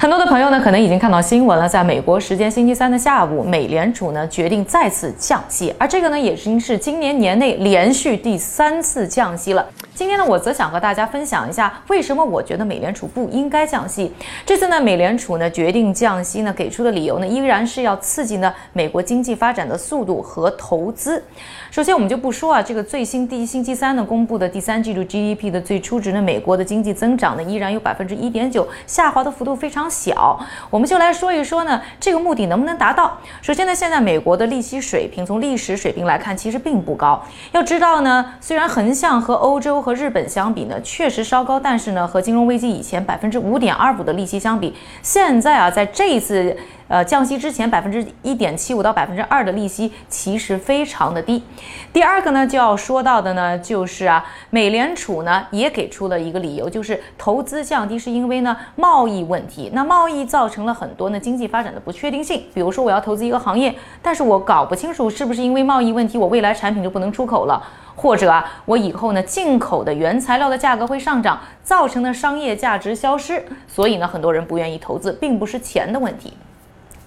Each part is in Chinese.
很多的朋友呢，可能已经看到新闻了，在美国时间星期三的下午，美联储呢决定再次降息，而这个呢，也已经是今年年内连续第三次降息了。今天呢，我则想和大家分享一下，为什么我觉得美联储不应该降息。这次呢，美联储呢决定降息呢，给出的理由呢，依然是要刺激呢美国经济发展的速度和投资。首先，我们就不说啊，这个最新第一星期三呢公布的第三季度 GDP 的最初值呢，美国的经济增长呢依然有百分之一点九，下滑的幅度非常小。我们就来说一说呢，这个目的能不能达到？首先呢，现在美国的利息水平从历史水平来看，其实并不高。要知道呢，虽然横向和欧洲和日本相比呢，确实稍高，但是呢，和金融危机以前百分之五点二五的利息相比，现在啊，在这一次。呃，降息之前百分之一点七五到百分之二的利息其实非常的低。第二个呢，就要说到的呢，就是啊，美联储呢也给出了一个理由，就是投资降低是因为呢贸易问题。那贸易造成了很多呢经济发展的不确定性。比如说我要投资一个行业，但是我搞不清楚是不是因为贸易问题，我未来产品就不能出口了，或者啊，我以后呢进口的原材料的价格会上涨，造成的商业价值消失。所以呢，很多人不愿意投资，并不是钱的问题。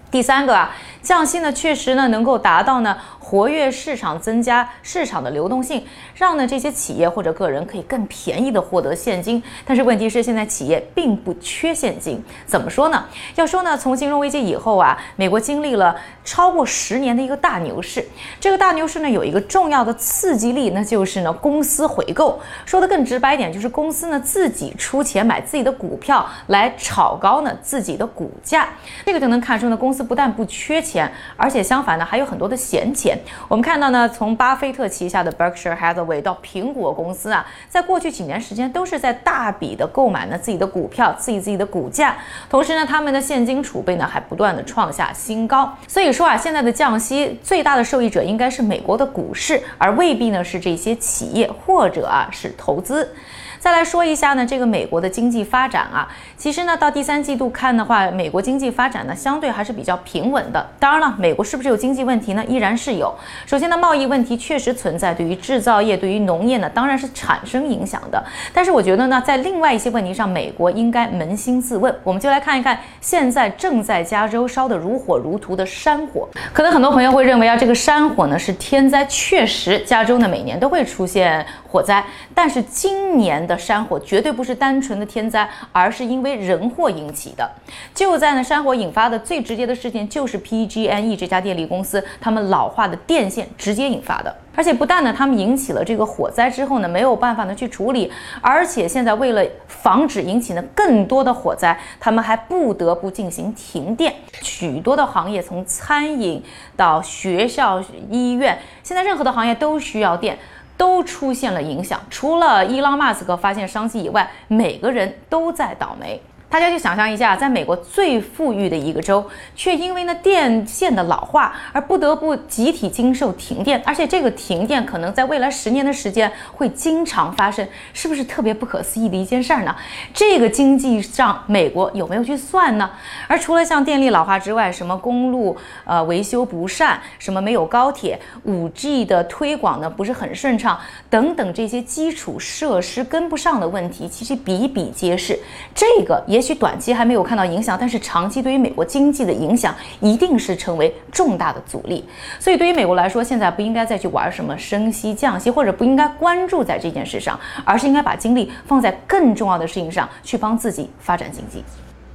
第三个啊，降息呢，确实呢能够达到呢活跃市场，增加市场的流动性，让呢这些企业或者个人可以更便宜的获得现金。但是问题是，现在企业并不缺现金，怎么说呢？要说呢，从金融危机以后啊，美国经历了超过十年的一个大牛市。这个大牛市呢，有一个重要的刺激力，那就是呢公司回购。说的更直白一点，就是公司呢自己出钱买自己的股票，来炒高呢自己的股价。这个就能看出呢公司。不但不缺钱，而且相反呢，还有很多的闲钱。我们看到呢，从巴菲特旗下的 Berkshire Hathaway 到苹果公司啊，在过去几年时间都是在大笔的购买呢自己的股票，刺激自己的股价。同时呢，他们的现金储备呢还不断的创下新高。所以说啊，现在的降息最大的受益者应该是美国的股市，而未必呢是这些企业或者啊是投资。再来说一下呢，这个美国的经济发展啊，其实呢，到第三季度看的话，美国经济发展呢，相对还是比较平稳的。当然了，美国是不是有经济问题呢？依然是有。首先呢，贸易问题确实存在，对于制造业、对于农业呢，当然是产生影响的。但是我觉得呢，在另外一些问题上，美国应该扪心自问。我们就来看一看，现在正在加州烧得如火如荼的山火。可能很多朋友会认为啊，这个山火呢是天灾，确实，加州呢每年都会出现火灾，但是今年。的山火绝对不是单纯的天灾，而是因为人祸引起的。就在呢，山火引发的最直接的事件就是 P G N E 这家电力公司，他们老化的电线直接引发的。而且不但呢，他们引起了这个火灾之后呢，没有办法呢去处理，而且现在为了防止引起呢更多的火灾，他们还不得不进行停电。许多的行业，从餐饮到学校、医院，现在任何的行业都需要电。都出现了影响，除了伊朗马斯克发现商机以外，每个人都在倒霉。大家就想象一下，在美国最富裕的一个州，却因为那电线的老化而不得不集体经受停电，而且这个停电可能在未来十年的时间会经常发生，是不是特别不可思议的一件事儿呢？这个经济上，美国有没有去算呢？而除了像电力老化之外，什么公路呃维修不善，什么没有高铁，五 G 的推广呢不是很顺畅，等等这些基础设施跟不上的问题，其实比比皆是。这个也。也许短期还没有看到影响，但是长期对于美国经济的影响一定是成为重大的阻力。所以对于美国来说，现在不应该再去玩什么升息降息，或者不应该关注在这件事上，而是应该把精力放在更重要的事情上去帮自己发展经济。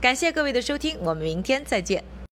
感谢各位的收听，我们明天再见。